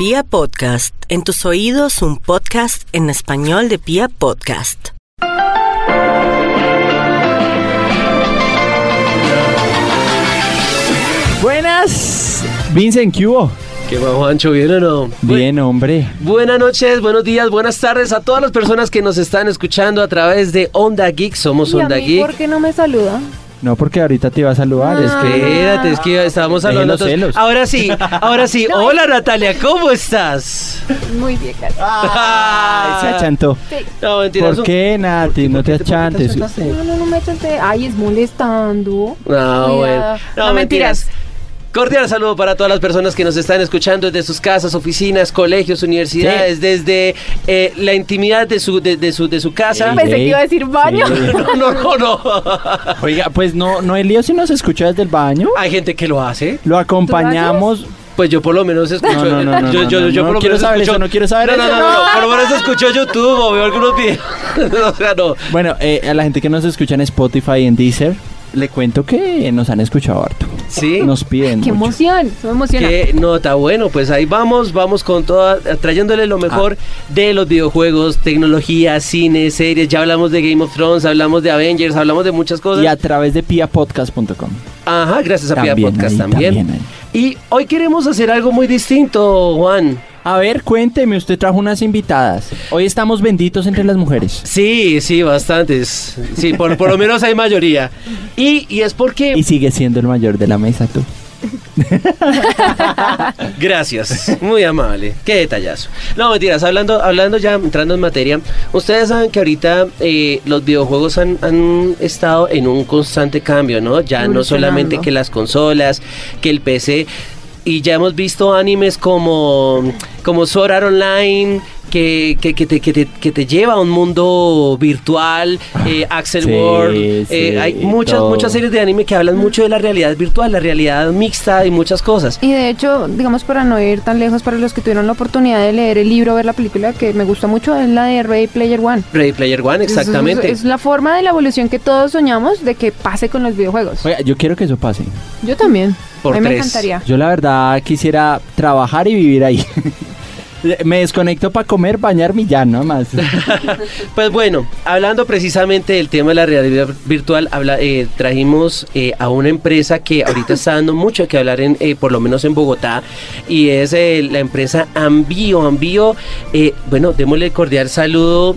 Pia Podcast, en tus oídos un podcast en español de Pia Podcast. Buenas, Vincent, ¿qué hubo? ¿Qué va, Juancho? ¿Bien o no? Bien, hombre. Buenas noches, buenos días, buenas tardes a todas las personas que nos están escuchando a través de Onda Geek. Somos ¿Y a Onda mí Geek. por qué no me saluda? No, porque ahorita te iba a saludar. es que Espérate, es que estábamos hablando. los celos. Ahora sí, ahora sí. Hola Natalia, ¿cómo estás? Muy bien, gracias. Ay, se achantó. No, mentira. ¿Por qué, Nati? No te achantes. No, no, no me chante. Ay, es molestando. No, Cuidado. bueno. No, No, mentiras. mentiras. Cordial saludo para todas las personas que nos están escuchando desde sus casas, oficinas, colegios, universidades, desde eh, la intimidad de su, de, de su, de su casa. Pensé que iba a decir baño. Sí. No, no, no, no. Oiga, pues no, no hay lío si nos escucha desde el baño. Hay gente que lo hace. Lo acompañamos. Pues yo por lo menos escucho. No, no, no, no, yo, yo, no, yo no, por no lo quiero menos saber escucho. eso, no quiero saber no, eso. No, no, no, por lo menos escucho YouTube o veo algunos videos. o sea, no. Bueno, eh, a la gente que nos escucha en Spotify y en Deezer, le cuento que nos han escuchado harto. Sí. Nos piden Qué mucho. emoción. Me emociona. Qué nota, bueno, pues ahí vamos, vamos con toda, trayéndole lo mejor de los videojuegos, tecnología, cine, series, ya hablamos de Game of Thrones, hablamos de Avengers, hablamos de muchas cosas. Y a través de piapodcast.com. Ajá, gracias a Pia También Podcast ahí, también. también Y hoy queremos hacer algo muy distinto, Juan. A ver, cuénteme, usted trajo unas invitadas. Hoy estamos benditos entre las mujeres. Sí, sí, bastantes. Sí, por, por lo menos hay mayoría. Y, y es porque... Y sigue siendo el mayor de la mesa, tú. Gracias, muy amable. Qué detallazo. No, mentiras, hablando, hablando ya, entrando en materia, ustedes saben que ahorita eh, los videojuegos han, han estado en un constante cambio, ¿no? Ya no solamente que las consolas, que el PC, y ya hemos visto animes como, como Sword Art Online, que, que, que te, que, te, que te lleva a un mundo virtual, eh, Axel Sí, World, sí, eh, hay muchas, todo. muchas series de anime que hablan mucho de la realidad virtual, la realidad mixta y muchas cosas. Y de hecho, digamos, para no ir tan lejos, para los que tuvieron la oportunidad de leer el libro, ver la película, que me gusta mucho, es la de Ready Player One. Ready Player One, Es- exactamente. Es, es la forma de la evolución que todos soñamos de que pase con los videojuegos. Oiga, yo quiero que eso pase. Yo también. Por a mí me tres. encantaría. Yo la verdad quisiera trabajar y vivir ahí. Me desconecto para comer, bañarme y ya, no más. Pues bueno, hablando precisamente del tema de la realidad virtual, eh, trajimos eh, a una empresa que ahorita está dando mucho que hablar, en, eh, por lo menos en Bogotá, y es la empresa Ambio. Ambio, bueno, démosle cordial saludo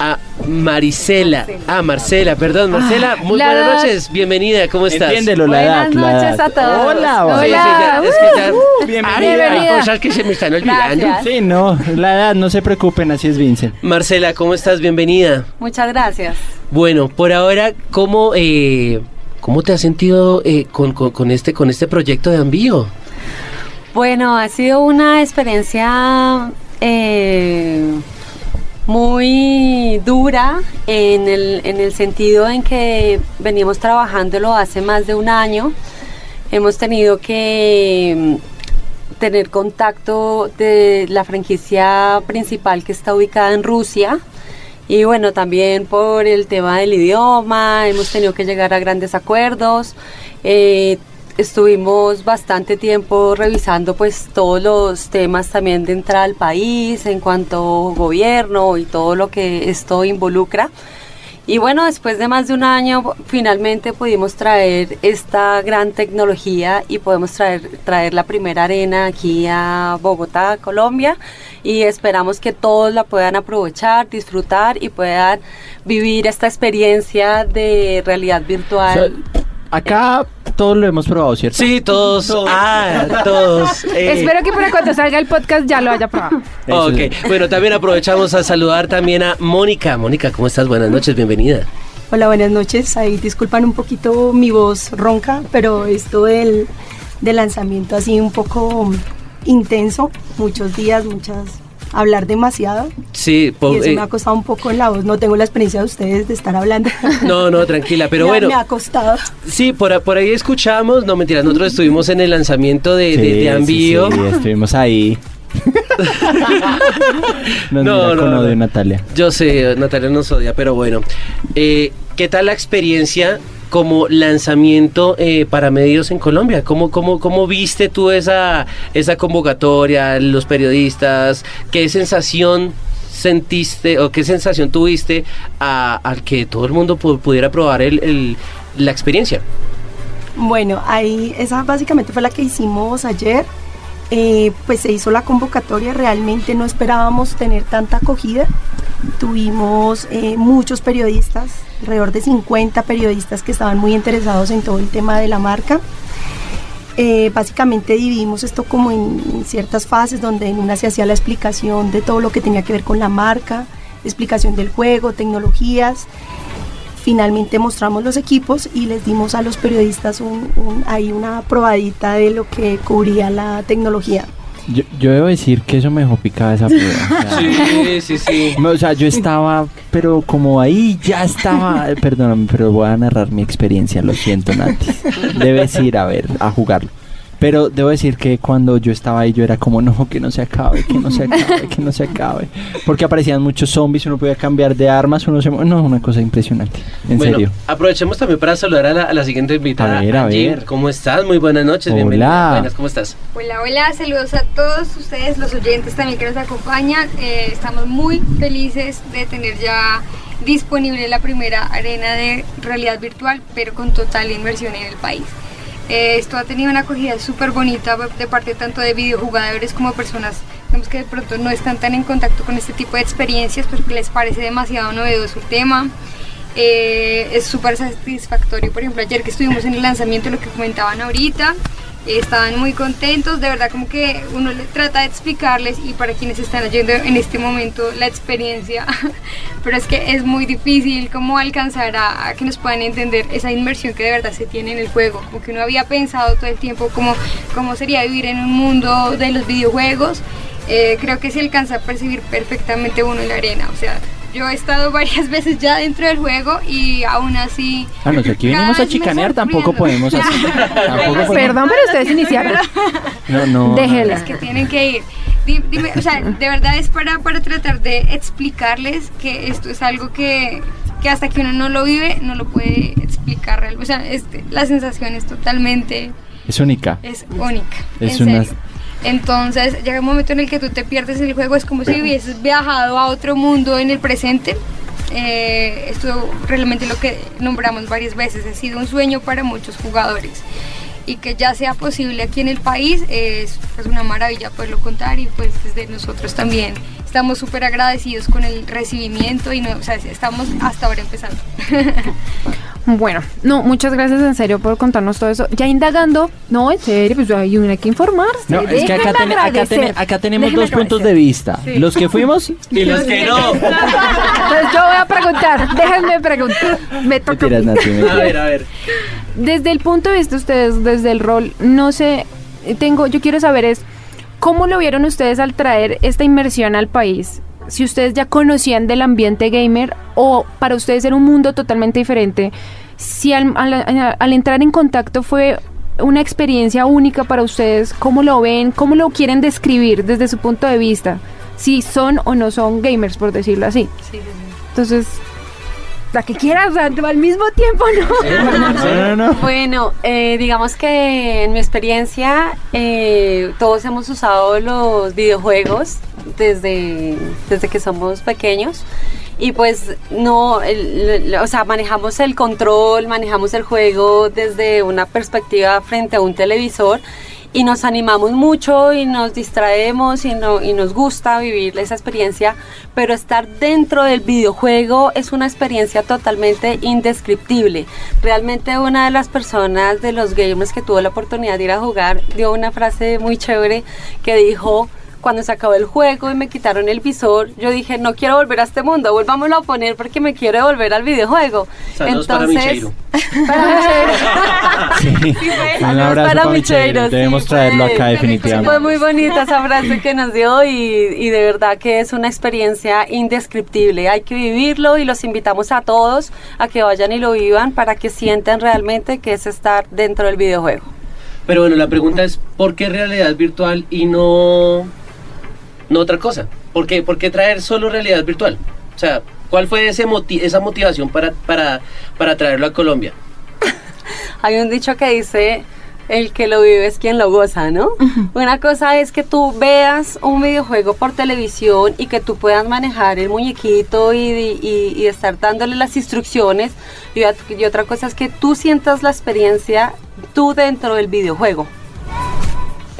a Maricela. Ah, Marcela, perdón, Marcela, muy la buenas edad. noches, bienvenida, ¿cómo estás? Entiéndelo, la edad. Buenas la noches edad. a todos. Hola, Hola. Sí, sí, ya, es que ya- Uh, Bienvenida. Ay, hay bienvenida. cosas que se me están olvidando. Gracias. Sí, no, la edad, no se preocupen, así es Vincent. Marcela, ¿cómo estás? Bienvenida. Muchas gracias. Bueno, por ahora, ¿cómo, eh, cómo te has sentido eh, con, con- con este, con este proyecto de envío? Bueno, ha sido una experiencia eh, muy dura en el, en el sentido en que venimos trabajándolo hace más de un año. Hemos tenido que mm, tener contacto de la franquicia principal que está ubicada en Rusia. Y bueno, también por el tema del idioma, hemos tenido que llegar a grandes acuerdos. Eh, estuvimos bastante tiempo revisando pues todos los temas también de entrada al país en cuanto gobierno y todo lo que esto involucra. Y bueno, después de más de un año, finalmente pudimos traer esta gran tecnología y podemos traer, traer la primera arena aquí a Bogotá, Colombia. Y esperamos que todos la puedan aprovechar, disfrutar y puedan vivir esta experiencia de realidad virtual. Acá todos lo hemos probado, ¿cierto? Sí, todos. Ah, todos. eh. Espero que para cuando salga el podcast ya lo haya probado. Ok, bueno, también aprovechamos a saludar también a Mónica. Mónica, ¿cómo estás? Buenas noches, bienvenida. Hola, buenas noches. Ahí disculpan un poquito mi voz ronca, pero esto del, del lanzamiento así un poco intenso, muchos días, muchas hablar demasiado Sí, y eso eh, me ha costado un poco en la voz. No tengo la experiencia de ustedes de estar hablando. no, no, tranquila, pero Me bueno. me ha costado. Sí, por, por ahí escuchamos, no mentira, nosotros estuvimos en el lanzamiento de, de, Sí, de sí, Ambío. sí, estuvimos ahí. Nos No, mira no, con no. odio Natalia. Yo sé, Natalia nos odia, pero bueno. Eh, ¿Qué tal la experiencia como lanzamiento eh, para medios en Colombia. ¿Cómo, cómo, cómo viste tú esa, esa convocatoria, los periodistas? ¿Qué sensación sentiste o qué sensación tuviste al que todo el mundo pu- pudiera probar el- la experiencia? Bueno, ahí esa básicamente fue la que hicimos ayer. Eh, pues se hizo la convocatoria, realmente no esperábamos tener tanta acogida. Tuvimos eh, muchos periodistas, alrededor de 50 periodistas que estaban muy interesados en todo el tema de la marca. Eh, básicamente dividimos esto como en, en ciertas fases, donde en una se hacía la explicación de todo lo que tenía que ver con la marca, explicación del juego, tecnologías. Finalmente mostramos los equipos y les dimos a los periodistas un, un- ahí una probadita de lo que cubría la tecnología. Yo, yo debo decir que eso me dejó picada esa prueba. o sea, Sí, sí, sí. O sea, yo estaba, pero como ahí ya estaba. Perdóname, pero voy a narrar mi experiencia. Lo siento, Nati. Debes ir a ver, a jugarlo. Pero debo decir que cuando yo estaba ahí, yo era como, no, que no se acabe, que no se acabe, que no se acabe. Porque aparecían muchos zombies, uno podía cambiar de armas, uno se. No, una cosa impresionante. En bueno, serio. aprovechemos también para saludar a la, a la siguiente invitada. A ver, a ver. ¿Cómo estás? Muy buenas noches, Hola. bienvenida. Buenas, ¿cómo estás? Hola, hola, saludos a todos ustedes, los oyentes también que nos acompañan. Eh, estamos muy felices de tener ya disponible la primera arena de realidad virtual, pero con total inversión en el país. Eh, esto ha tenido una acogida súper bonita de parte tanto de videojugadores como personas digamos, que de pronto no están tan en contacto con este tipo de experiencias, pues que les parece demasiado novedoso el tema. Eh, es súper satisfactorio, por ejemplo, ayer que estuvimos en el lanzamiento, lo que comentaban ahorita, estaban muy contentos, de verdad como que uno le trata de explicarles y para quienes están oyendo en este momento la experiencia, pero es que es muy difícil como alcanzar a, que nos puedan entender esa inmersión que de verdad se tiene en el juego, como que uno había pensado todo el tiempo cómo, cómo sería vivir en un mundo de los videojuegos, eh, creo que se alcanza a percibir perfectamente uno en la arena, o sea, yo he estado varias veces ya dentro del juego y aún así... Ah, no aquí venimos a chicanear, tampoco podemos. Tampoco podemos- Perdón, pero ustedes iniciaron. No, no. Déjela. Es que tienen que ir. Di- Dime, o sea, de verdad es para, para tratar de explicarles que esto es algo que, que hasta que uno no lo vive, no lo puede explicar. O sea, este, la sensación es totalmente, Es única. es única. Es en una- serio. Entonces llega un momento en el que tú te pierdes en el juego, es como si hubieses viajado a otro mundo en el presente. Eh, esto realmente lo que nombramos varias veces, ha sido un sueño para muchos jugadores y que ya sea posible aquí en el país es pues, una maravilla poderlo contar y pues desde nosotros también estamos súper agradecidos con el recibimiento y no, o sea, estamos hasta ahora empezando. Bueno, no, muchas gracias en serio por contarnos todo eso. Ya indagando, no, en serio, pues hay una que informarse. No, es que acá, ten- acá, ten- acá tenemos Déjenme dos puntos de vista. Los que fuimos Y los que no. Entonces yo voy a preguntar, déjenme preguntar. Me toca. Nati, A ver, a ver. Desde el punto de vista de ustedes, desde el rol, no sé, tengo, yo quiero saber es, ¿cómo lo vieron ustedes al traer esta inmersión al país? Si ustedes ya conocían del ambiente gamer o para ustedes era un mundo totalmente diferente, si al, al- al entrar en contacto fue una experiencia única para ustedes, ¿cómo lo ven? ¿Cómo lo quieren describir desde su punto de vista? Si son o no son gamers, por decirlo así. Entonces, la que quieras, al mismo tiempo, ¿no? No, no, no. Bueno, eh, digamos que en mi experiencia eh, todos hemos usado los videojuegos desde, desde que somos pequeños y pues no, el- el- o sea, manejamos el control, manejamos el juego desde una perspectiva frente a un televisor y nos animamos mucho y nos distraemos y, no, y nos gusta vivir esa experiencia, pero estar dentro del videojuego es una experiencia totalmente indescriptible. Realmente una de las personas de los gamers que tuvo la oportunidad de ir a jugar dio una frase muy chévere que dijo, cuando se acabó el juego y me quitaron el visor, yo dije, no quiero volver a este mundo, volvámoslo a poner porque me quiero volver al videojuego. Saludos para Micheiro. Sí. Un abrazo para para Micheiro. Micheiro, sí, Debemos traerlo fue- acá Fue definitivamente. muy bonita esa frase que nos dio y, y de verdad que es una experiencia indescriptible. Hay que vivirlo y los invitamos a todos a que vayan y lo vivan para que sientan realmente que es estar dentro del videojuego. Pero bueno, la pregunta es, ¿por qué realidad virtual y no, no otra cosa? ¿Por qué, por qué traer solo realidad virtual? O sea, ¿cuál fue ese moti- esa motivación para, para, para traerlo a Colombia? Hay un dicho que dice, el que lo vive es quien lo goza, ¿no? Una cosa es que tú veas un videojuego por televisión y que tú puedas manejar el muñequito y, y- y estar dándole las instrucciones. Y, y otra cosa es que tú sientas la experiencia tú dentro del videojuego.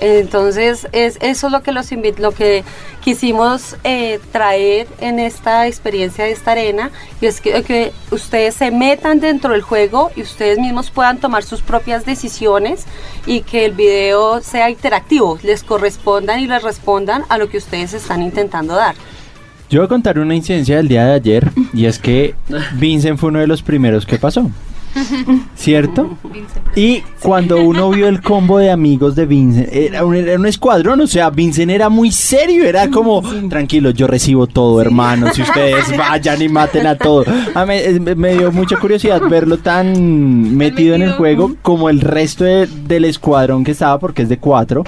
Entonces, es, eso es lo que, los lo que quisimos eh, traer en esta experiencia de esta arena, y es que, que ustedes se metan dentro del juego y ustedes mismos puedan tomar sus propias decisiones y que el video sea interactivo, les correspondan y les respondan a lo que ustedes están intentando dar. Yo voy a contar una incidencia del día de ayer y es que Vincent fue uno de los primeros que pasó. ¿Cierto? Y cuando uno vio el combo de amigos de Vincent, era un, era un escuadrón, o sea, Vincent era muy serio, era como, tranquilo, yo recibo todo, hermano, si ustedes vayan y maten a todos. A mí, eh, me, me dio mucha curiosidad verlo tan metido en el juego como el resto de- del escuadrón que estaba, porque es de cuatro,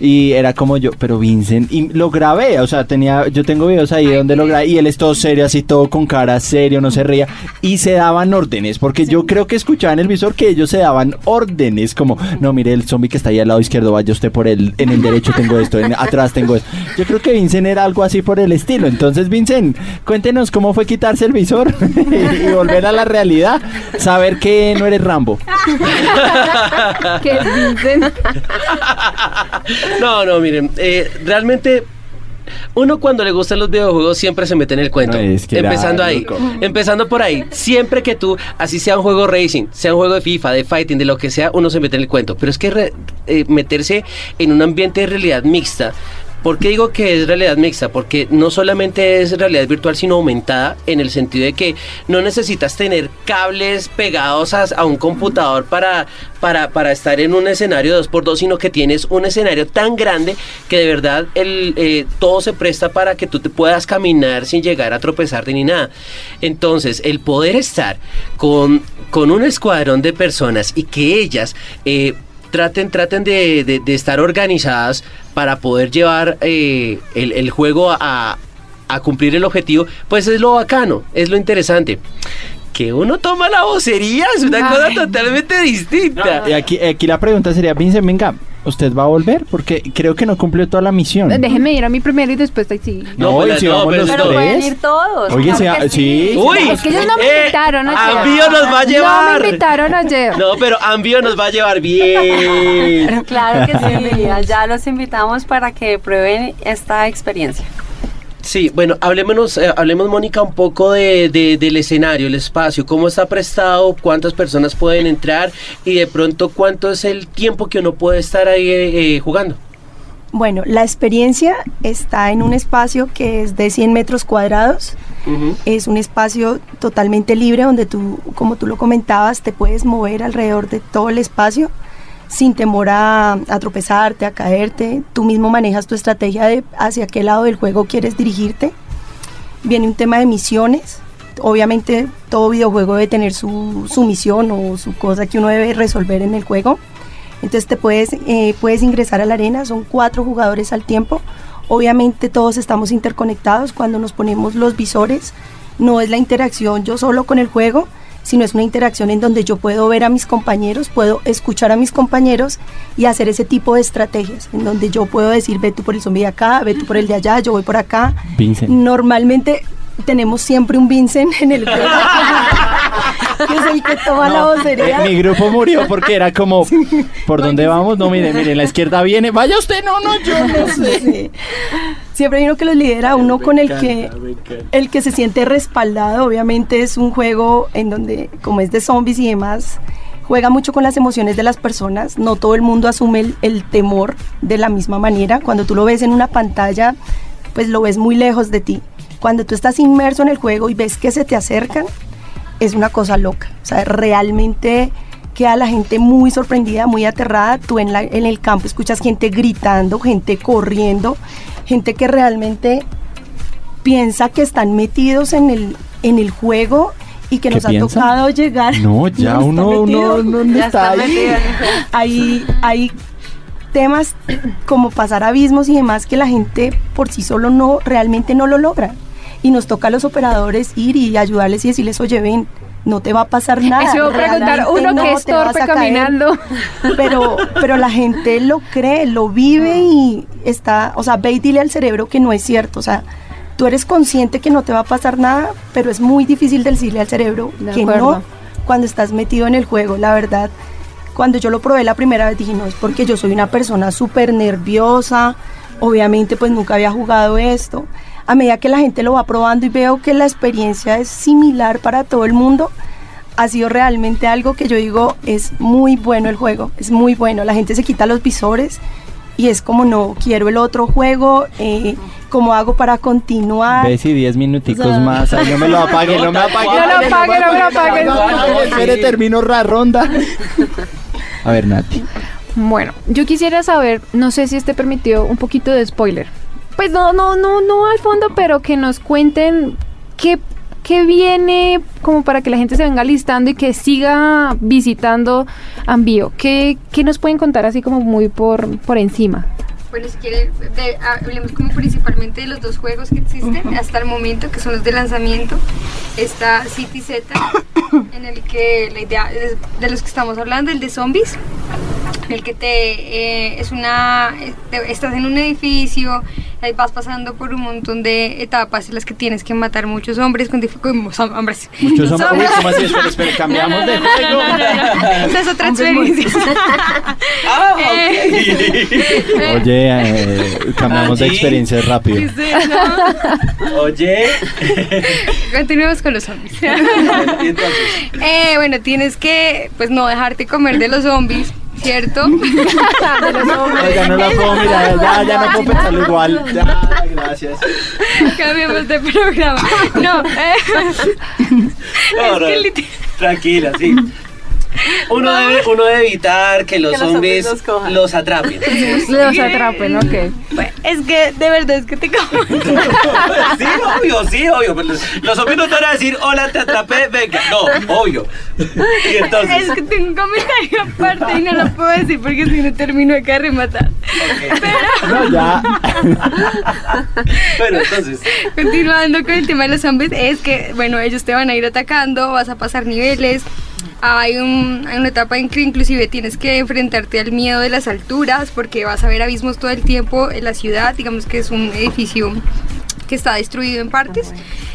y era como yo, pero Vincent, y lo grabé, o sea, tenía, yo tengo videos ahí donde lo grabé, y él es todo serio, así todo con cara serio, no se ría, y se daban órdenes, porque yo creo que escuchaba en el visor que ellos se daban órdenes, como, no, mire, el zombie que está ahí al lado izquierdo, vaya usted por el, en el derecho tengo esto, en, atrás tengo esto. Yo creo que Vincent era algo así por el estilo, entonces Vincent, cuéntenos cómo fue quitarse el visor y volver a la realidad, saber que no eres Rambo. que es Vincent. No, no, miren, eh, realmente uno cuando le gustan los videojuegos siempre se mete en el cuento. No, es que era empezando ahí, loco. empezando por ahí. Siempre que tú, así sea un juego racing, sea un juego de FIFA, de fighting, de lo que sea, uno se mete en el cuento. Pero es que re- eh, meterse en un ambiente de realidad mixta. ¿Por qué digo que es realidad mixta? Porque no solamente es realidad virtual, sino aumentada en el sentido de que no necesitas tener cables pegados a, un computador para, para, para estar en un escenario 2x2, sino que tienes un escenario tan grande que de verdad eh, todo se presta para que tú te puedas caminar sin llegar a tropezarte ni nada. Entonces, el poder estar con, con un escuadrón de personas y que ellas... eh, traten, traten de, de- de estar organizadas para poder llevar eh, el, el juego a, a cumplir el objetivo, pues es lo bacano, es lo interesante. Que uno toma la vocería es una cosa totalmente distinta. Y aquí, aquí la pregunta sería, Vincent, venga, ¿usted va a volver? Porque creo que no cumplió toda la misión. Déjeme ir a mi primero y después ahí sí. No, No, y pues, si no, vamos pero los pueden tres. ir todos. Oye, claro sí. Uy, Es que ellos no me eh, invitaron ayer. Ambio nos va a llevar. No me invitaron ayer. No, pero Ambio nos va a llevar bien. Claro que sí, allá los invitamos para que prueben esta experiencia. Sí, bueno, hablémonos, eh, hablemos, Mónica, un poco de, de- del escenario, el espacio, cómo está prestado, cuántas personas pueden entrar y de pronto cuánto es el tiempo que uno puede estar ahí eh, eh, jugando. Bueno, la experiencia está en un espacio que es de 100 metros cuadrados. Es un espacio totalmente libre donde tú, como tú lo comentabas, te puedes mover alrededor de todo el espacio sin temor a, a tropezarte, a caerte. Tú mismo manejas tu estrategia de hacia qué lado del juego quieres dirigirte. Viene un tema de misiones. Obviamente todo videojuego debe tener su, su misión o su cosa que uno debe resolver en el juego. Entonces te puedes, eh, puedes ingresar a la arena, son cuatro jugadores al tiempo. Obviamente todos estamos interconectados cuando nos ponemos los visores. No es la interacción yo solo con el juego, sino es una interacción en donde yo puedo ver a mis compañeros, puedo escuchar a mis compañeros y hacer ese tipo de estrategias, en donde yo puedo decir, ve tú por el zombie de acá, ve tú por el de allá, yo voy por acá. Vincent. Normalmente tenemos siempre un Vincent en el juego, que es el que toma la vocería. Mi grupo murió porque era como, ¿por dónde vamos? No, mire, mire, la izquierda viene, vaya usted, no, no, yo no sé. Sí. Siempre hay uno que los lidera, uno con el que el que se siente respaldado. Obviamente es un juego en donde, como es de zombies y demás, juega mucho con las emociones de las personas. No todo el mundo asume el, el temor de la misma manera. Cuando tú lo ves en una pantalla, pues lo ves muy lejos de ti. Cuando tú estás inmerso en el juego y ves que se te acercan, es una cosa loca. O sea, realmente queda la gente muy sorprendida, muy aterrada. Tú en, la- en el campo escuchas gente gritando, gente corriendo, gente que realmente piensa que están metidos en el, en el juego y que ¿Qué nos ha piensan? tocado llegar. No, ya uno, uno, uno Ya está está ahí. metido. hay temas como pasar abismos y demás que la gente por sí solo no realmente no lo logra y nos toca a los operadores ir y ayudarles y decirles oye ven no te va a pasar nada. Eso iba a preguntar uno no que es torpe caminando. Pero, pero la gente lo cree, lo vive y está, o sea, ve y dile al cerebro que no es cierto, o sea, tú eres consciente que no te va a pasar nada, pero es muy difícil decirle al cerebro De que no cuando estás metido en el juego, la verdad. Cuando yo lo probé la primera vez dije, no, es porque yo soy una persona súper nerviosa, obviamente pues nunca había jugado esto. A medida que la gente lo va probando y veo que la experiencia es similar para todo el mundo, ha sido realmente algo que yo digo es muy bueno el juego, es muy bueno. La gente se quita los visores y es como no quiero el otro juego, eh, ¿cómo hago para continuar? Ves y 10 minuticos O sea- más. Ay, no me lo apague, no me apague. No lo apague, no me lo apague. Espere, termino la ronda. A ver, Nati. Bueno, yo quisiera saber, no sé si esté permitido un poquito de spoiler. Pues no, no, no, no al fondo, pero que nos cuenten qué, qué viene como para que la gente se venga listando y que siga visitando Ambío. ¿Qué, qué nos pueden contar así como muy por, por encima? Bueno, si quiere, de- hablemos como principalmente de los dos juegos que existen hasta el momento, que son los de lanzamiento. Está City Z, en el que la idea de los que estamos hablando, el de zombies, en el que te eh, es una eh, estás en un edificio, ahí vas pasando por un montón de etapas en las que tienes que matar muchos hombres con dificultades, hombres, Muchos hombres. Uy, Zombies. ¿cómo así? Espera, espera, cambiamos de juego. Esa es otra experiencia. Ah, Eh, Oye, eh, cambiamos de experiencia rápido. sí, no. Oye. Continuemos con los zombies. Y entonces, Eh, bueno, tienes que pues no dejarte comer de los zombies, ¿cierto? Ya no la puedo mirar, ya, ya no puedo pensarlo igual. Ya, gracias. Cambiamos de programa. No, eh, que literal- tranquila, sí. Uno debe, uno debe evitar que los Que los atrapen. Los atrapen, ok. bueno, es que de verdad es que te como. Sí, obvio, sí, obvio. pero Los, zombies no te van a decir, hola, te atrapé, venga. No, obvio. Y entonces. Es que tengo un comentario aparte y no lo puedo decir porque si no termino acá de rematar. ok. No, ya. Bueno, entonces. Continuando con el tema de los zombies, es que, bueno, ellos te van a ir atacando, vas a pasar niveles. Hay, un- hay una etapa en que inclusive tienes que enfrentarte al miedo de las alturas porque vas a ver abismos todo el tiempo en la ciudad, digamos que es un edificio que está destruido en partes.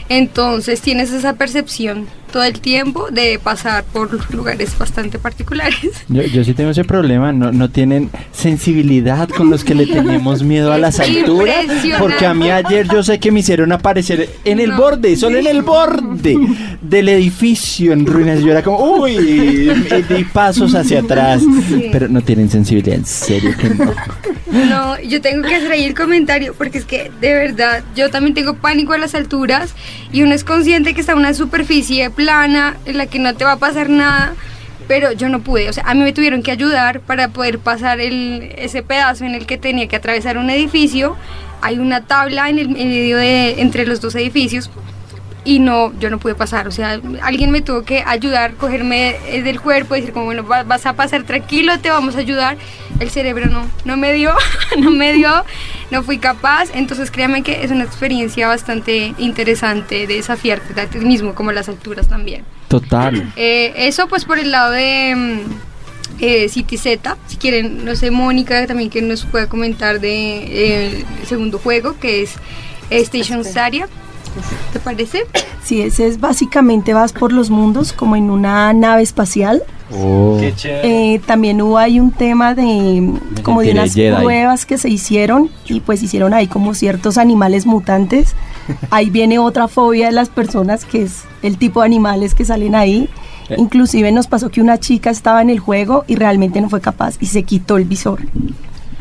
Entonces tienes esa percepción todo el tiempo de pasar por lugares bastante particulares. Yo, yo sí tengo ese problema, no, no tienen sensibilidad con los que le tenemos miedo a las alturas. Porque a mí ayer yo sé que me hicieron aparecer en el No. borde, solo en el borde del edificio en ruinas. Yo era como, uy, y di pasos hacia atrás. Sí. Pero no tienen sensibilidad, en serio que no. No, yo tengo que hacer ahí el comentario porque es que de verdad yo también tengo pánico a las alturas y uno es consciente que está en una superficie plana en la que no te va a pasar nada, pero yo no pude, o sea, a mí me tuvieron que ayudar para poder pasar el, ese pedazo en el que tenía que atravesar un edificio. Hay una tabla en el medio de entre los dos edificios y no, yo no pude pasar, o sea, alguien me tuvo que ayudar, cogerme eh, del cuerpo, decir como, bueno, va- vas a pasar tranquilo, te vamos a ayudar. El cerebro no, no me dio, no me dio, no fui capaz, entonces créanme que es una experiencia bastante interesante de desafiarte a ti mismo, como las alturas también. Total. Eh, eso pues por el lado de mm, eh, City Z, si quieren, no sé, Mónica también que nos pueda comentar de eh, el segundo juego, que es Station Staria. ¿Te parece? Sí, ese es básicamente vas por los mundos como en una nave espacial. Oh. Qué chévere. Eh, también hubo ahí un tema de como de unas Jedi. pruebas que se hicieron y pues hicieron ahí como ciertos animales mutantes. Ahí viene otra fobia de las personas que es el tipo de animales que salen ahí. Eh. Inclusive nos pasó que una chica estaba en el juego y realmente no fue capaz y se quitó el visor.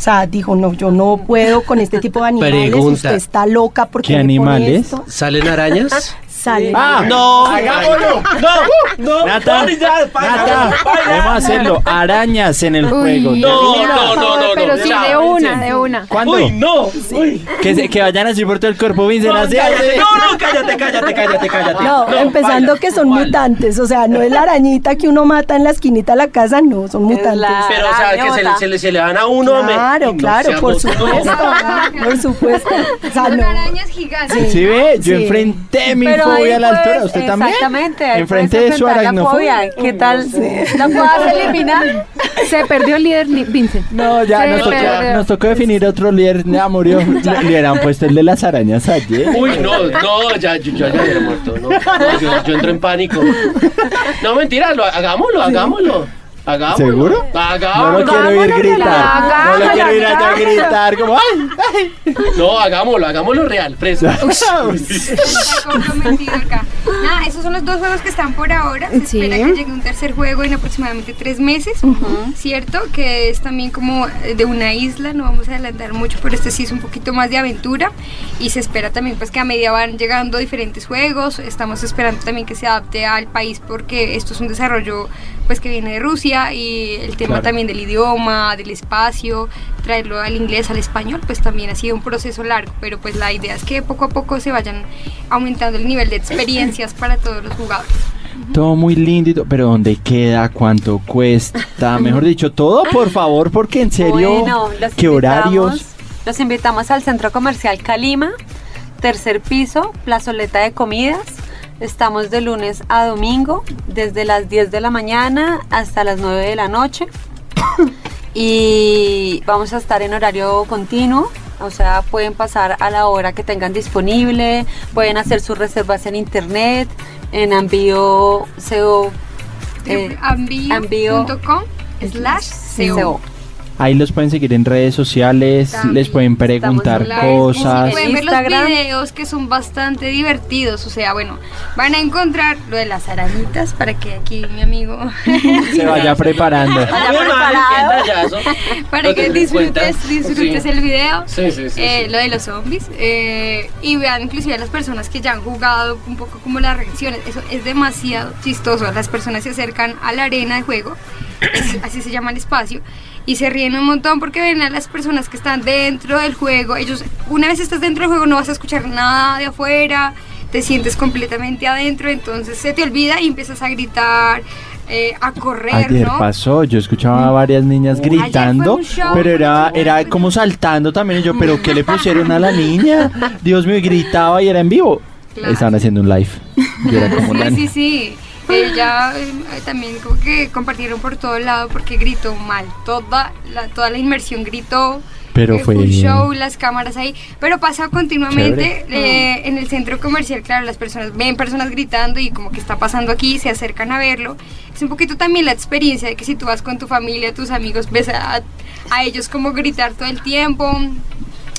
O sea, dijo, no, yo no puedo con este tipo de animales. Pregunta. Usted está loca porque ¿Qué animales? esto?". ¿Salen arañas? Sale. ¡Ah! No, ¡Hagámoslo! no, no, Nata, no, Nata, para. debemos hacerlo. Arañas en el Uy, juego. No, no, no, no, no, Pero sí, ya, de una, de una. ¿Cuándo? Uy, no. Uy. Que, se- que vayan así por todo el cuerpo, Vincent. así, así. No, no, cállate, cállate, cállate, cállate. No, empezando vaya. que son mutantes, o sea, no es la arañita que uno mata en la esquinita de la casa, no, son mutantes. Pero, o sea, que se, le- se, le, se le van a uno. Claro, no claro, por supuesto, por supuesto. Son no. arañas gigantes. ¿Sí ve? Yo enfrenté mi Pero fobia a la Ahí altura, ¿usted también? Exactamente. ahí Enfrente de su aracnofobia. fobia. ¿Qué tal? ¿La puedas eliminar? Se perdió el líder Vincent. No, ya nos tocó, nos tocó definir otro líder, ya murió. Le, le hubieran puesto el de las arañas ayer. Uy, no, no, ya, yo, yo ya hubiera muerto, no, no, yo, yo entro en pánico. No, mentira, lo, hagámoslo, hagámoslo. Hagámoslo. ¿Seguro? Hagámoslo. No lo quiero oír Hagámoslo, gritar. No lo quiero ir allá a gritar como ¡ay! ¡ay! No, hagámoslo, hagámoslo real, preso. Está comprometido acá. Nada, esos son los dos juegos que están por ahora. Se Sí. espera que llegue un tercer juego en aproximadamente tres meses, ¿cierto? Que es también como de una isla, no vamos a adelantar mucho, pero este sí es un poquito más de aventura. Y se espera también pues que a medida van llegando diferentes juegos. Estamos esperando también que se adapte al país porque esto es un desarrollo pues que viene de Rusia y el tema Claro. también del idioma, del espacio, traerlo al inglés, al español, pues también ha sido un proceso largo, pero pues la idea es que poco a poco se vayan aumentando el nivel de experiencias para todos los jugadores. Todo muy lindo, y todo, pero ¿dónde queda? ¿Cuánto cuesta? Mejor dicho, todo, por favor, porque en serio, Bueno, los ¿qué horarios? Los invitamos al Centro Comercial Calima, tercer piso, plazoleta de comidas. Estamos de lunes a domingo, desde las 10 de la mañana hasta las 9 de la noche. y vamos a estar en horario continuo. O sea, pueden pasar a la hora que tengan disponible, pueden hacer sus reservas en internet, en Ambio CO. eh, Ambio.com slash CO. Ahí los pueden seguir en redes sociales, También les pueden preguntar cosas. Pueden ver los videos que son bastante divertidos, o sea, bueno, van a encontrar lo de las arañitas para que aquí mi amigo Se vaya preparando. Vaya preparado. para que disfrutes, disfrutes Sí. el video. Sí, sí, sí, eh, sí. Lo de los zombies eh, y vean inclusive a las personas que ya han jugado un poco como las reacciones. Eso es demasiado chistoso. Las personas se acercan a la arena de juego, es- así se llama el espacio, y se ríen un montón porque ven a las personas que están dentro del juego. Ellos, una vez estás dentro del juego, no vas a escuchar nada de afuera, te sientes completamente adentro, entonces se te olvida y empiezas a gritar. eh, a correr, Ayer ¿no? pasó, yo escuchaba a varias niñas gritando, show. pero era, era como saltando también. Y yo, ¿pero qué le pusieron a la niña? Dios mío, gritaba y era en vivo. Claro. Estaban haciendo un live. Yo era como Sí, sí, sí. Ella eh, también como que compartieron por todo lado porque gritó mal. Toda la, toda la inmersión gritó. Pero eh, fue- un show, las cámaras ahí. Pero pasa continuamente eh, en el centro comercial, claro, las personas ven personas gritando y como que está pasando aquí, se acercan a verlo. Es un poquito también la experiencia de que si tú vas con tu familia, tus amigos, ves a, a ellos como gritar todo el tiempo.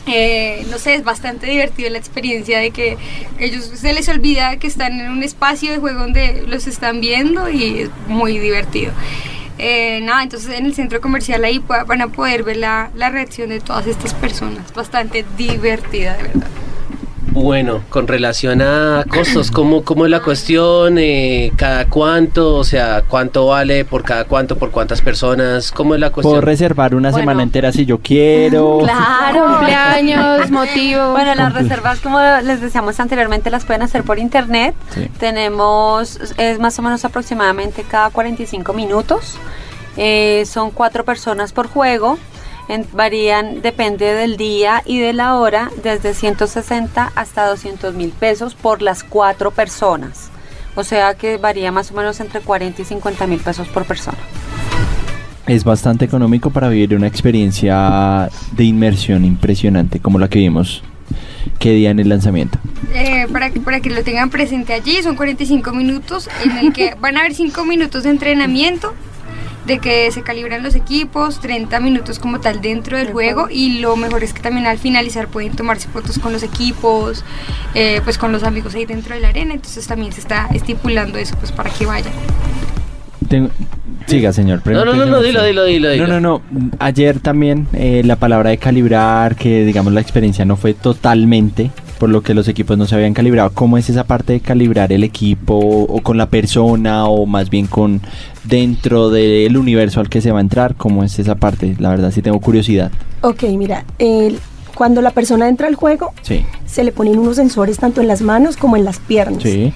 Eh, no sé, es bastante divertido la experiencia de que ellos se les olvida que están en un espacio de juego donde los están viendo y es muy divertido. Eh, nada, entonces en el centro comercial ahí van a poder ver la, la reacción de todas estas personas. Bastante divertida, de verdad. Bueno, con relación a costos, ¿cómo, cómo es la cuestión? Eh, ¿Cada cuánto? O sea, ¿cuánto vale por cada cuánto? ¿Por cuántas personas? ¿Cómo es la Puedo cuestión? reservar una Bueno. semana entera si yo quiero. Claro. Cumpleaños, motivo. Bueno, las reservas, como les decíamos anteriormente, las pueden hacer por internet. Sí. Tenemos, es más o menos aproximadamente cada 45 minutos. Eh, son cuatro personas por juego. En- varían, depende del día y de la hora, desde 160 hasta 200 mil pesos por las cuatro personas. O sea que varía más o menos entre 40 y 50 mil pesos por persona. Es bastante económico para vivir una experiencia de inmersión impresionante como la que vimos que día en el lanzamiento. Eh, para, que, para que lo tengan presente allí, son 45 minutos en el que van a haber 5 minutos de entrenamiento, de que se calibran los equipos, 30 minutos como tal dentro del juego y lo mejor es que también al finalizar pueden tomarse fotos con los equipos, eh, pues con los amigos ahí dentro de la arena, entonces también se está estipulando eso pues para que vayan. Tengo- Siga, señor. No, no, no, no, dilo, dilo, dilo. No, no, no. Ayer también eh, la palabra de calibrar, que digamos la experiencia no fue totalmente, por lo que los equipos no se habían calibrado. ¿Cómo es esa parte de calibrar el equipo o con la persona o más bien con dentro del universo al que se va a entrar? ¿Cómo es esa parte? La verdad sí tengo curiosidad. Ok, mira, el- cuando la persona entra al juego, Sí. se le ponen unos sensores tanto en las manos como en las piernas. Sí.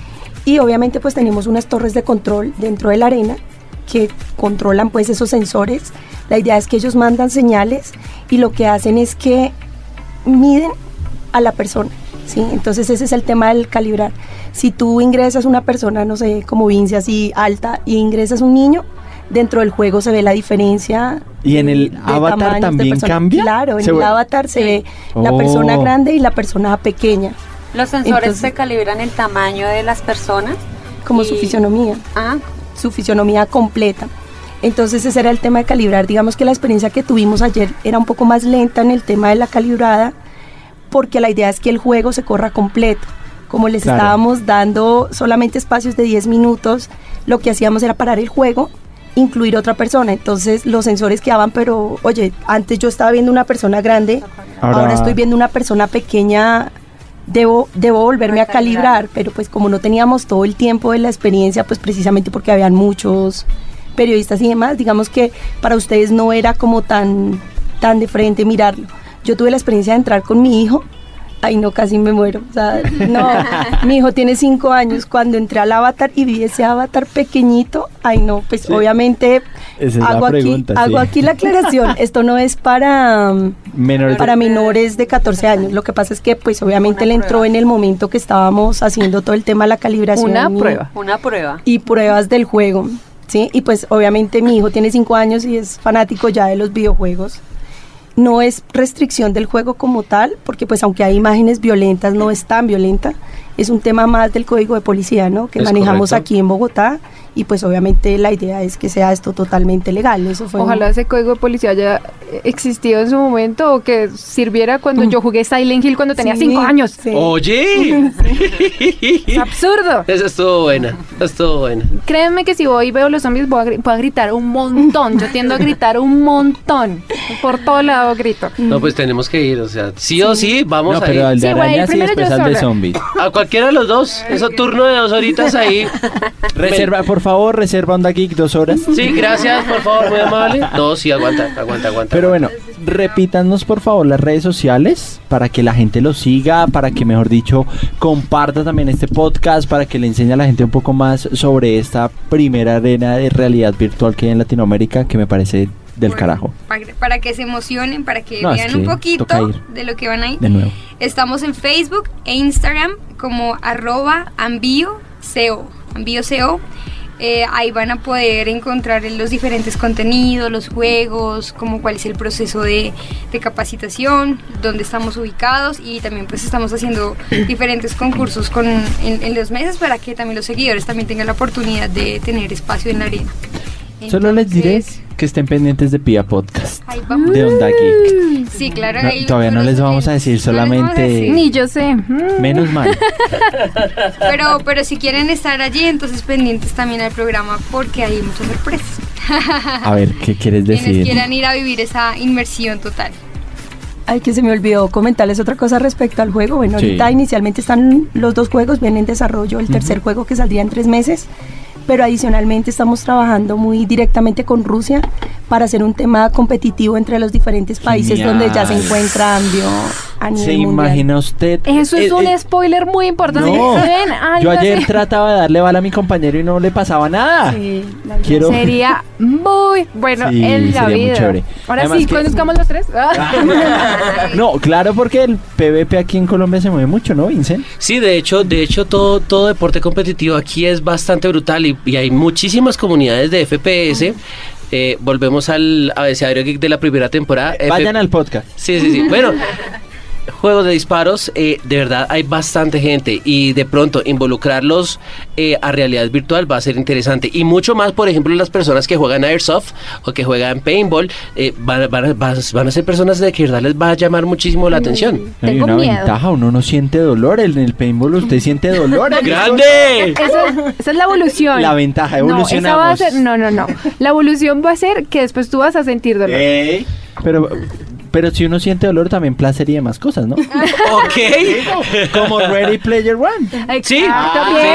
Y obviamente pues tenemos unas torres de control dentro de la arena que controlan pues esos sensores. La idea es que ellos mandan señales y lo que hacen es que miden a la persona. ¿Sí? Entonces ese es el tema del calibrar. Si tú ingresas una persona, no sé, como Vince, así alta, y ingresas un niño, dentro del juego se ve la diferencia. ¿Y en el avatar también cambia? Claro, en Se el ve- avatar se ve la Oh. persona grande y la persona pequeña, Los sensores Entonces- se calibran el tamaño de las personas. como y- su fisionomía. Ah, su fisionomía completa. Entonces ese era el tema de calibrar. Digamos que la experiencia que tuvimos ayer era un poco más lenta en el tema de la calibrada, porque la idea es que el juego se corra completo. Como les Claro. estábamos dando solamente espacios de 10 minutos, lo que hacíamos era parar el juego, incluir otra persona. Entonces los sensores quedaban, pero oye, antes yo estaba viendo una persona grande, Ahora- ahora, estoy viendo una persona pequeña. Debo, debo volverme a calibrar, pero pues como no teníamos todo el tiempo de la experiencia, pues precisamente porque habían muchos periodistas y demás, digamos que para ustedes no era como tan, tan de frente mirarlo. Yo tuve la experiencia de entrar con mi hijo, ay no, casi me muero. O sea, no, mi hijo tiene cinco años, cuando entré al avatar y vi ese avatar pequeñito, ay no, pues Sí. obviamente Esa es la hago, pregunta, aquí, hago aquí la aclaración, esto no es para... um, Menores de- menores de 14 años. Lo que pasa es que, pues, obviamente Una él entró prueba. en el momento que estábamos haciendo todo el tema de la calibración. Una y- prueba. una prueba. Y pruebas del juego, ¿sí? Y pues, obviamente, mi hijo tiene 5 años y es fanático ya de los videojuegos. No es restricción del juego como tal, porque, pues, aunque hay imágenes violentas, no es tan violenta. Es un tema más del código de policía, ¿no? Que Es manejamos correcto. aquí en Bogotá. Y pues, obviamente, la idea es que sea esto totalmente legal. Eso fue un- Ojalá ese código de policía haya existido en su momento o que sirviera cuando yo jugué Silent Hill cuando tenía Mm. Sí, cinco años. sí. Oye. Es absurdo. Esa estuvo buena. Esa estuvo buena. Créanme que si voy y veo los zombies voy a, gri- voy a gritar un montón. Yo tiendo a gritar un montón. Por todo lado grito. No, pues tenemos que ir. O sea, sí, o sí, vamos No, a pero ir. al de Sí, arañas y después al de zombies. A cualquiera de los dos. Eso turno de dos horitas ahí. Reserva, por favor, reserva Onda Geek dos horas. Sí, gracias, por favor, muy amable. No, sí, aguanta, aguanta, aguanta. Pero bueno, repítanos por favor las redes sociales para que la gente lo siga, para que mejor dicho comparta también este podcast, para que le enseñe a la gente un poco más sobre esta primera arena de realidad virtual que hay en Latinoamérica que me parece del Bueno, carajo. Para, para que se emocionen, para que No, es vean que un poquito de lo que van ahí. De nuevo. Estamos en Facebook e Instagram como arroba ambio.co. ambio.co. Eh, ahí van a poder encontrar los diferentes contenidos, los juegos, como cuál es el proceso de, de capacitación, dónde estamos ubicados y también pues estamos haciendo diferentes concursos con, en, en los meses para que también los seguidores también tengan la oportunidad de tener espacio en la arena. Solo les diré que estén pendientes de Pia Podcast. vamos. De Onda Geek. Sí, claro. No, ahí todavía no les vamos a decir, no a solamente- decir. Ni yo sé. Mm. Menos mal. Pero, pero si quieren estar allí, entonces pendientes también al programa porque hay muchas sorpresas. A ver, ¿qué quieres Quienes decir? quieran ir a vivir esa inmersión total. Ay, que se me olvidó comentarles otra cosa respecto al juego. Bueno, Sí. ahorita inicialmente están los dos juegos, vienen en desarrollo, el tercer juego que saldría en tres meses, pero adicionalmente estamos trabajando muy directamente con Rusia para hacer un tema competitivo entre los diferentes países Genial. donde ya se encuentra Ambio a nivel ¿Se mundial. imagina usted? Eso es Eh, un eh, spoiler muy importante. Yo ayer así. trataba de darle bala a mi compañero y no le pasaba nada. Sí, la Quiero- Sería muy bueno Sí, en la sería muy vida. chévere. Ahora Además sí, que- conozcamos los tres. No, claro, porque el PvP aquí en Colombia se mueve mucho, ¿no, Vincent? Sí, de hecho, de hecho todo, todo deporte competitivo aquí es bastante brutal y, y hay muchísimas comunidades de FPS. Eh, volvemos al abecedario geek de la primera temporada. F- Vayan al podcast. Sí, sí, sí. Bueno, juegos de disparos, eh, de verdad hay bastante gente y de pronto involucrarlos eh, a realidad virtual va a ser interesante. Y mucho más, por ejemplo, las personas que juegan Airsoft o que juegan Paintball, eh, van, van a- van van a ser personas de que verdad les va a llamar muchísimo la atención. Hay Tengo una miedo. ventaja, uno no siente dolor. En el paintball usted siente dolor. ¡Grande! Esa, esa es la evolución. La ventaja, No, esa va a evolucionamos. ser, no, no, no. La evolución va a ser que después tú vas a sentir dolor. Pero, pero si uno siente dolor, también placer y demás cosas, ¿no? Ok. Como Ready Player One. Sí, Exacto, sí,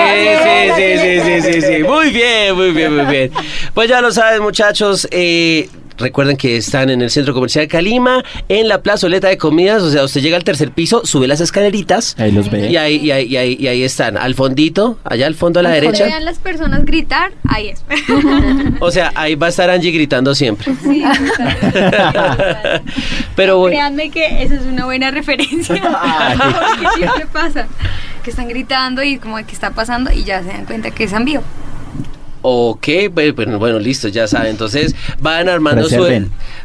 sí, sí, sí, sí, sí, sí, sí. Muy bien, muy bien, muy bien. Pues ya lo saben, muchachos. eh, recuerden que están en el Centro Comercial Calima, en la plazoleta de comidas, o sea, usted llega al tercer piso, sube las escaleritas Ahí los ve. y ahí, y ahí, y ahí, y ahí están, al fondito, allá al fondo a la derecha. Vean las personas gritar, ahí es. O sea, ahí va a estar Angie gritando siempre. Sí. Pero bueno. Créanme que esa es una buena referencia. Porque siempre pasa que están gritando y como que está pasando y ya se dan cuenta que es envío. Ok, pues, bueno, bueno, listo, ya saben. Entonces van armando su.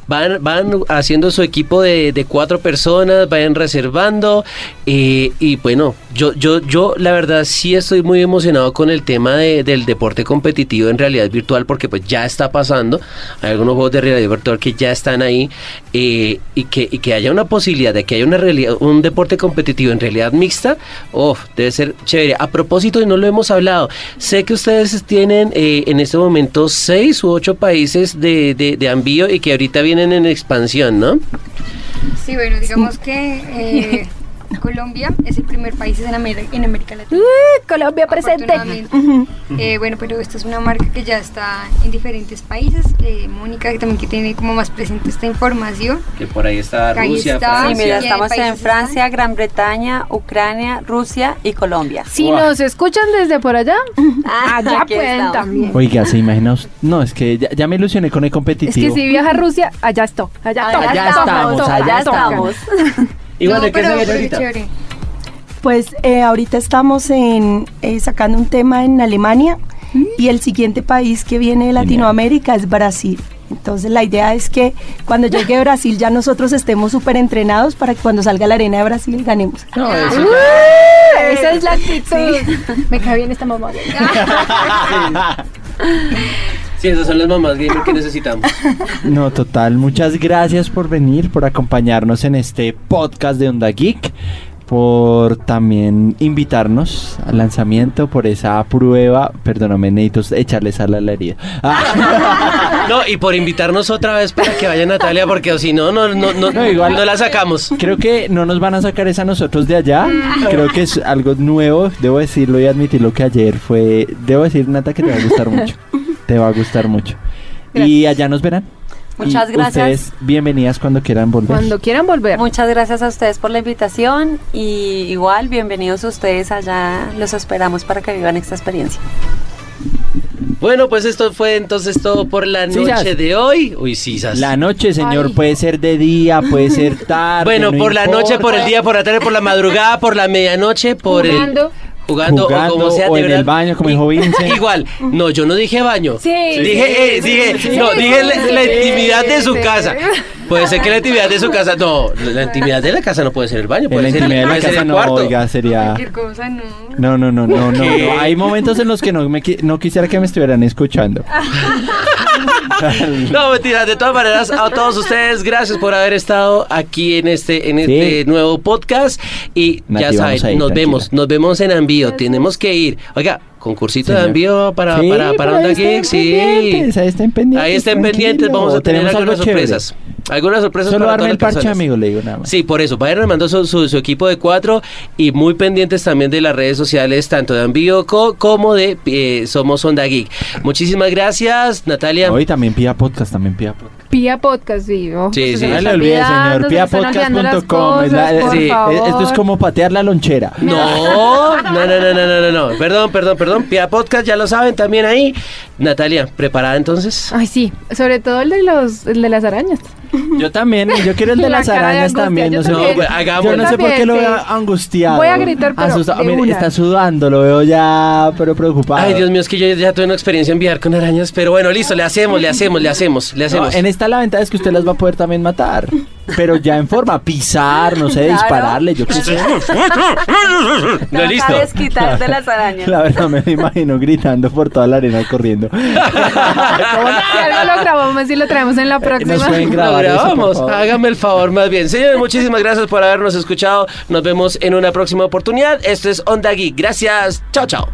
Van, van haciendo su equipo de, de cuatro personas, vayan reservando eh, y bueno, yo, yo, yo la verdad sí estoy muy emocionado con el tema de- del deporte competitivo en realidad virtual porque pues ya está pasando. Hay algunos juegos de realidad virtual que ya están ahí eh, y que y que haya una posibilidad de que haya una realidad, un deporte competitivo en realidad mixta. Oh, debe ser chévere. A propósito y no lo hemos hablado, sé que ustedes tienen eh, en este momento seis u ocho países de, de, de envío y que ahorita vienen en expansión, ¿no? Sí, bueno, digamos que eh, Colombia es el primer país en, Amer- en América Latina. Colombia presente. Eh, bueno, pero esta es una marca que ya está en diferentes países. Eh, Mónica, que también que tiene como más presente esta información. Que por ahí está Rusia, está. Sí, mira, ¿Y de estamos en Francia, Gran Bretaña, Ucrania, Rusia y Colombia. Si nos escuchan desde por allá, allá Aquí pueden estamos. también. Oiga, ¿se imagina? No, es que ya, ya me ilusioné con el Es que competitivo. si viaja a Rusia, allá estoy. Allá, Allá, Allá toca, estamos, allá estamos. Y bueno, No, ¿qué pero, se viene pero ahorita? chévere. Pues eh, ahorita estamos en, eh, sacando un tema en Alemania y el siguiente país que viene de Latinoamérica es Brasil. Entonces la idea es que cuando llegue Brasil ya nosotros estemos súper entrenados para que cuando salga la arena de Brasil ganemos. No, eso Uh, esa es la actitud. Me cae bien esta mamá. Sí, esas son las mamás gamer que necesitamos. No, total. Muchas gracias por venir, por acompañarnos en este podcast de Onda Geek, por también invitarnos al lanzamiento, por esa prueba. Perdóname, necesito echarle sal a la herida. Ah, No, y por invitarnos otra vez para que vaya Natalia, porque si no, no, no, no, No, igual- no la sacamos. creo que no nos van a sacar esa nosotros de allá. Creo que es algo nuevo. Debo decirlo y admitirlo que ayer fue. Debo decir, Nata, que te va a gustar mucho. Te va a gustar mucho. Y allá nos verán. Muchas Y gracias. Ustedes bienvenidas cuando quieran volver. Cuando quieran volver. Muchas gracias a ustedes por la invitación y igual bienvenidos ustedes allá. Los esperamos para que vivan esta experiencia. Bueno, pues esto fue entonces todo por la Sí, noche de hoy. Uy, sí, sas. La noche, señor, Ay. puede ser de día, puede ser tarde. Bueno, no por la noche, por el día, por la tarde, por la madrugada, por la medianoche, por Jugando. el jugando, Jugando, o como sea, o de en verdad. el baño, como dijo Vince. Igual, no, yo no dije baño. Sí. Dije, eh, dije, sí, no, sí, dije sí, la, sí, la sí, intimidad de su sí. casa. Puede ser que la intimidad de su casa, no, la intimidad de la casa no puede ser el baño, puede la ser, intimidad de la casa el no, cuarto. oiga, sería... Cualquier cosa, no. No, no, no, no, no, no. Hay momentos en los que no, me, qui- no quisiera que me estuvieran escuchando. No, mentira, de todas maneras, a todos ustedes, gracias por haber estado aquí en este, en este Sí. nuevo podcast. Y Nati, ya saben, nos tranquila. vemos, nos vemos en envío, tenemos que ir. Oiga, concursito de envío para, Sí, para, para Onda Geek, sí. pendientes, ahí estén pendientes, Ahí estén pendientes, vamos a tener algunas chévere. sorpresas. Algunas sorpresas Solo para todas el las parche, personas. amigo, le digo nada más. Sí, por eso, vayan armando su, su, su equipo de cuatro y muy pendientes también de las redes sociales, tanto de Ambioco como de eh, Somos Onda Geek. Muchísimas gracias, Natalia. Hoy también pida podcast, también pida podcast. Pía Podcast, sí. ojo, Sí, sí. No le olvide, señor. Piapodcast.com. sí, favor. Esto es como patear la lonchera. No, no, no, no, no, no, no, no. Perdón, perdón, perdón. Pia Podcast, ya lo saben también ahí. Natalia, ¿preparada entonces? Ay, sí. Sobre todo el de, los, el de las arañas. Yo también, yo quiero el de La las cara de arañas angustia, también. yo No sé, también. por- No, pues, hagámoslo. yo no sé por qué También, lo sí. veo angustiado. Voy a gritar, pero Asustado. de Mire, una. está sudando, lo veo ya, pero preocupado. Ay, Dios mío, es que yo ya tuve una experiencia en viajar con arañas, pero bueno, listo, le hacemos, le hacemos, le hacemos, le No, hacemos. en esta la ventaja es que usted las va a poder también matar. Pero ya en forma, pisar, no sé, Claro. dispararle, yo qué sé. No, listo. De las arañas. La verdad me lo imagino gritando por toda la arena corriendo. Si algo lo grabamos y lo traemos en la próxima. Nos pueden Lo grabar eso, por grabamos, favor. hágame el favor más bien. Señores, muchísimas gracias por habernos escuchado. Nos vemos en una próxima oportunidad. Esto es Onda Geek. Gracias. Chao, chao.